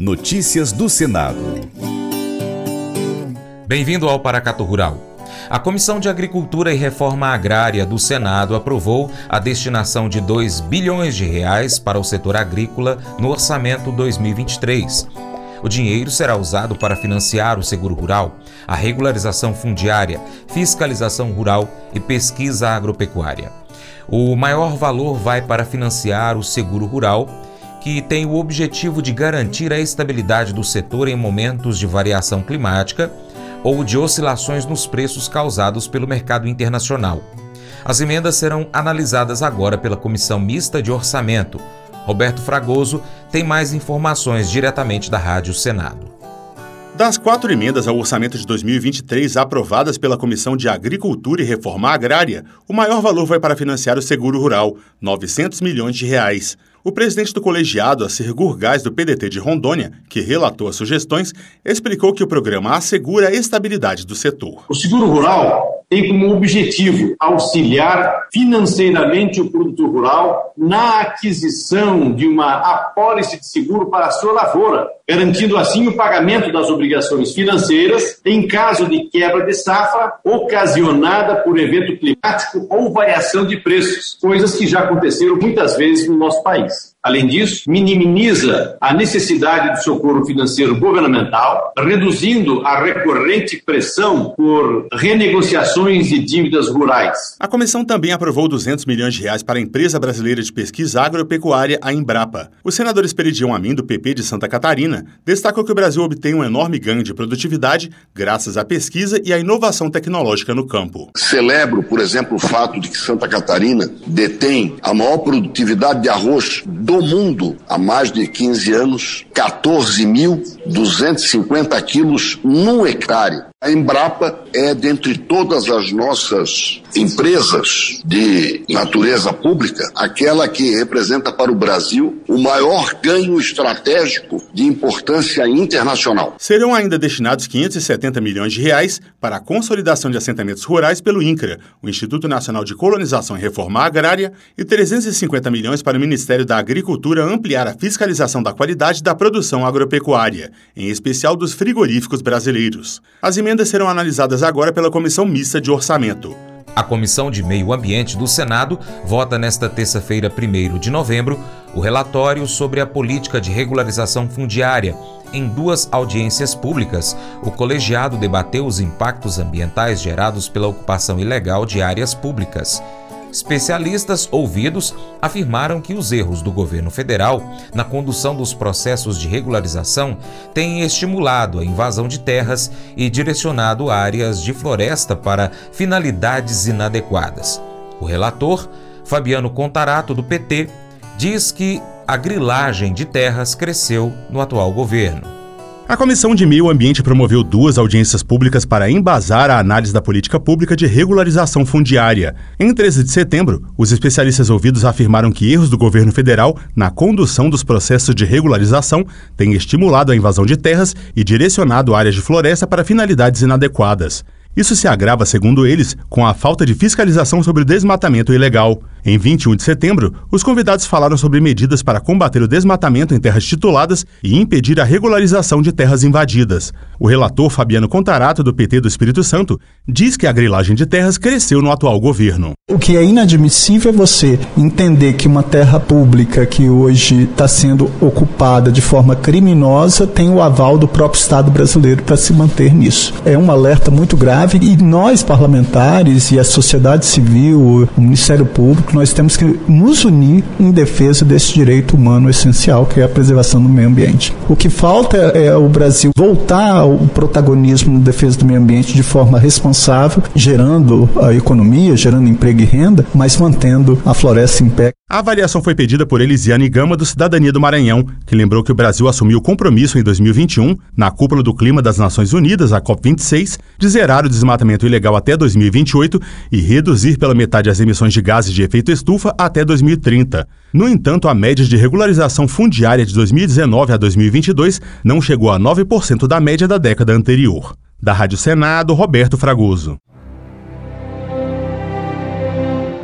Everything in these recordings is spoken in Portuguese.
Notícias do Senado. Bem-vindo ao Paracato Rural. A Comissão de Agricultura e Reforma Agrária do Senado aprovou a destinação de 2 bilhões de reais para o setor agrícola no orçamento 2023. O dinheiro será usado para financiar o seguro rural, a regularização fundiária, fiscalização rural e pesquisa agropecuária. O maior valor vai para financiar o seguro rural que tem o objetivo de garantir a estabilidade do setor em momentos de variação climática ou de oscilações nos preços causados pelo mercado internacional. As emendas serão analisadas agora pela Comissão Mista de Orçamento. Roberto Fragoso tem mais informações diretamente da Rádio Senado. Das quatro emendas ao orçamento de 2023 aprovadas pela Comissão de Agricultura e Reforma Agrária, o maior valor vai para financiar o seguro rural, 900 milhões de reais. O presidente do colegiado, Assir Gurgás, do PDT de Rondônia, que relatou as sugestões, explicou que o programa assegura a estabilidade do setor. O seguro rural tem como objetivo auxiliar financeiramente o produtor rural na aquisição de uma apólice de seguro para a sua lavoura, garantindo assim o pagamento das obrigações financeiras em caso de quebra de safra ocasionada por evento climático ou variação de preços, coisas que já aconteceram muitas vezes no nosso país. Além disso, minimiza a necessidade de socorro financeiro governamental, reduzindo a recorrente pressão por renegociações de dívidas rurais. A comissão também aprovou 200 milhões de reais para a empresa brasileira de pesquisa agropecuária, a Embrapa. O senador Esperidião Amin, do PP de Santa Catarina, destacou que o Brasil obtém um enorme ganho de produtividade graças à pesquisa e à inovação tecnológica no campo. Celebro, por exemplo, o fato de que Santa Catarina detém a maior produtividade de arroz do mundo há mais de 15 anos, 14.250 quilos no hectare. A Embrapa é, dentre todas as nossas empresas de natureza pública, aquela que representa para o Brasil o maior ganho estratégico de importância internacional. Serão ainda destinados 570 milhões de reais para a consolidação de assentamentos rurais pelo INCRA, o Instituto Nacional de Colonização e Reforma Agrária, e 350 milhões para o Ministério da Agricultura ampliar a fiscalização da qualidade da produção agropecuária, em especial dos frigoríficos brasileiros. As emendas serão analisadas agora pela Comissão Mista de Orçamento. A Comissão de Meio Ambiente do Senado vota nesta terça-feira, 1 de novembro, o relatório sobre a política de regularização fundiária. Em duas audiências públicas, o colegiado debateu os impactos ambientais gerados pela ocupação ilegal de áreas públicas. Especialistas ouvidos afirmaram que os erros do governo federal na condução dos processos de regularização têm estimulado a invasão de terras e direcionado áreas de floresta para finalidades inadequadas. O relator, Fabiano Contarato, do PT, diz que a grilagem de terras cresceu no atual governo. A Comissão de Meio Ambiente promoveu duas audiências públicas para embasar a análise da política pública de regularização fundiária. Em 13 de setembro, os especialistas ouvidos afirmaram que erros do governo federal na condução dos processos de regularização têm estimulado a invasão de terras e direcionado áreas de floresta para finalidades inadequadas. Isso se agrava, segundo eles, com a falta de fiscalização sobre o desmatamento ilegal. Em 21 de setembro, os convidados falaram sobre medidas para combater o desmatamento em terras tituladas e impedir a regularização de terras invadidas. O relator Fabiano Contarato, do PT do Espírito Santo, diz que a grilagem de terras cresceu no atual governo. O que é inadmissível é você entender que uma terra pública que hoje está sendo ocupada de forma criminosa tem o aval do próprio Estado brasileiro para se manter nisso. É um alerta muito grave e nós, parlamentares e a sociedade civil, o Ministério Público, nós temos que nos unir em defesa desse direito humano essencial, que é a preservação do meio ambiente. O que falta é o Brasil voltar ao protagonismo na defesa do meio ambiente de forma responsável, gerando a economia, gerando emprego e renda, mas mantendo a floresta em pé. A avaliação foi pedida por Elisiane Gama, do Cidadania do Maranhão, que lembrou que o Brasil assumiu o compromisso em 2021, na cúpula do clima das Nações Unidas, a COP26, de zerar o desmatamento ilegal até 2028 e reduzir pela metade as emissões de gases de efeito estufa até 2030. No entanto, a média de regularização fundiária de 2019 a 2022 não chegou a 9% da média da década anterior. Da Rádio Senado, Roberto Fragoso.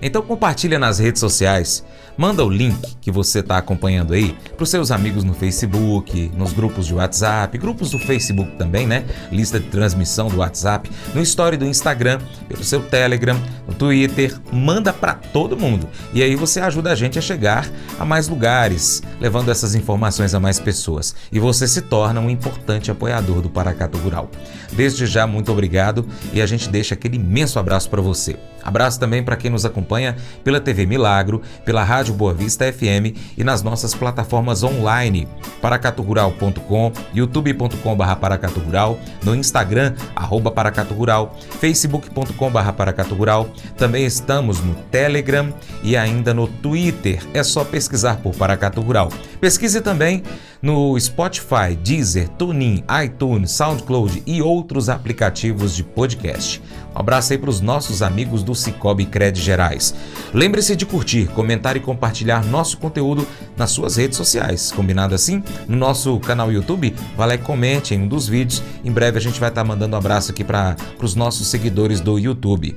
Então compartilha nas redes sociais. Manda o link que você está acompanhando aí para os seus amigos no Facebook, nos grupos de WhatsApp, grupos do Facebook também, né? Lista de transmissão do WhatsApp, no story do Instagram, pelo seu Telegram, no Twitter. Manda para todo mundo. E aí você ajuda a gente a chegar a mais lugares, levando essas informações a mais pessoas. E você se torna um importante apoiador do Paracato Rural. Desde já, muito obrigado e a gente deixa aquele imenso abraço para você. Abraço também para quem nos acompanha pela TV Milagro, pela Rádio Boa Vista FM e nas nossas plataformas online, paracaturural.com, youtube.com.br paracaturural, no Instagram, arroba paracaturural, facebook.com.br paracaturural, também estamos no Telegram e ainda no Twitter, é só pesquisar por Paracatu Rural. Pesquise também no Spotify, Deezer, TuneIn, iTunes, SoundCloud e outros aplicativos de podcast. Um abraço aí para os nossos amigos do Cicobi Cred Gerais. Lembre-se de curtir, comentar e compartilhar nosso conteúdo nas suas redes sociais. Combinado assim? No nosso canal YouTube, vá lá e comente em um dos vídeos. Em breve a gente vai estar tá mandando um abraço aqui para os nossos seguidores do YouTube.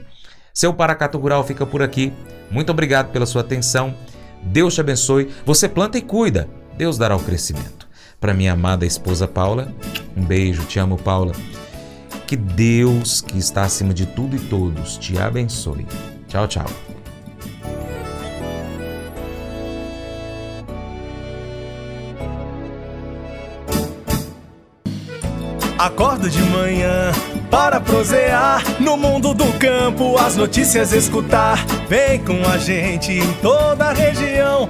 Seu Paracato Rural fica por aqui. Muito obrigado pela sua atenção. Deus te abençoe. Você planta e cuida. Deus dará o crescimento. Para minha amada esposa Paula, um beijo. Te amo, Paula. Que Deus, que está acima de tudo e todos, te abençoe. Tchau, tchau. Acordo de manhã para prosear no mundo do campo, as notícias escutar. Vem com a gente em toda a região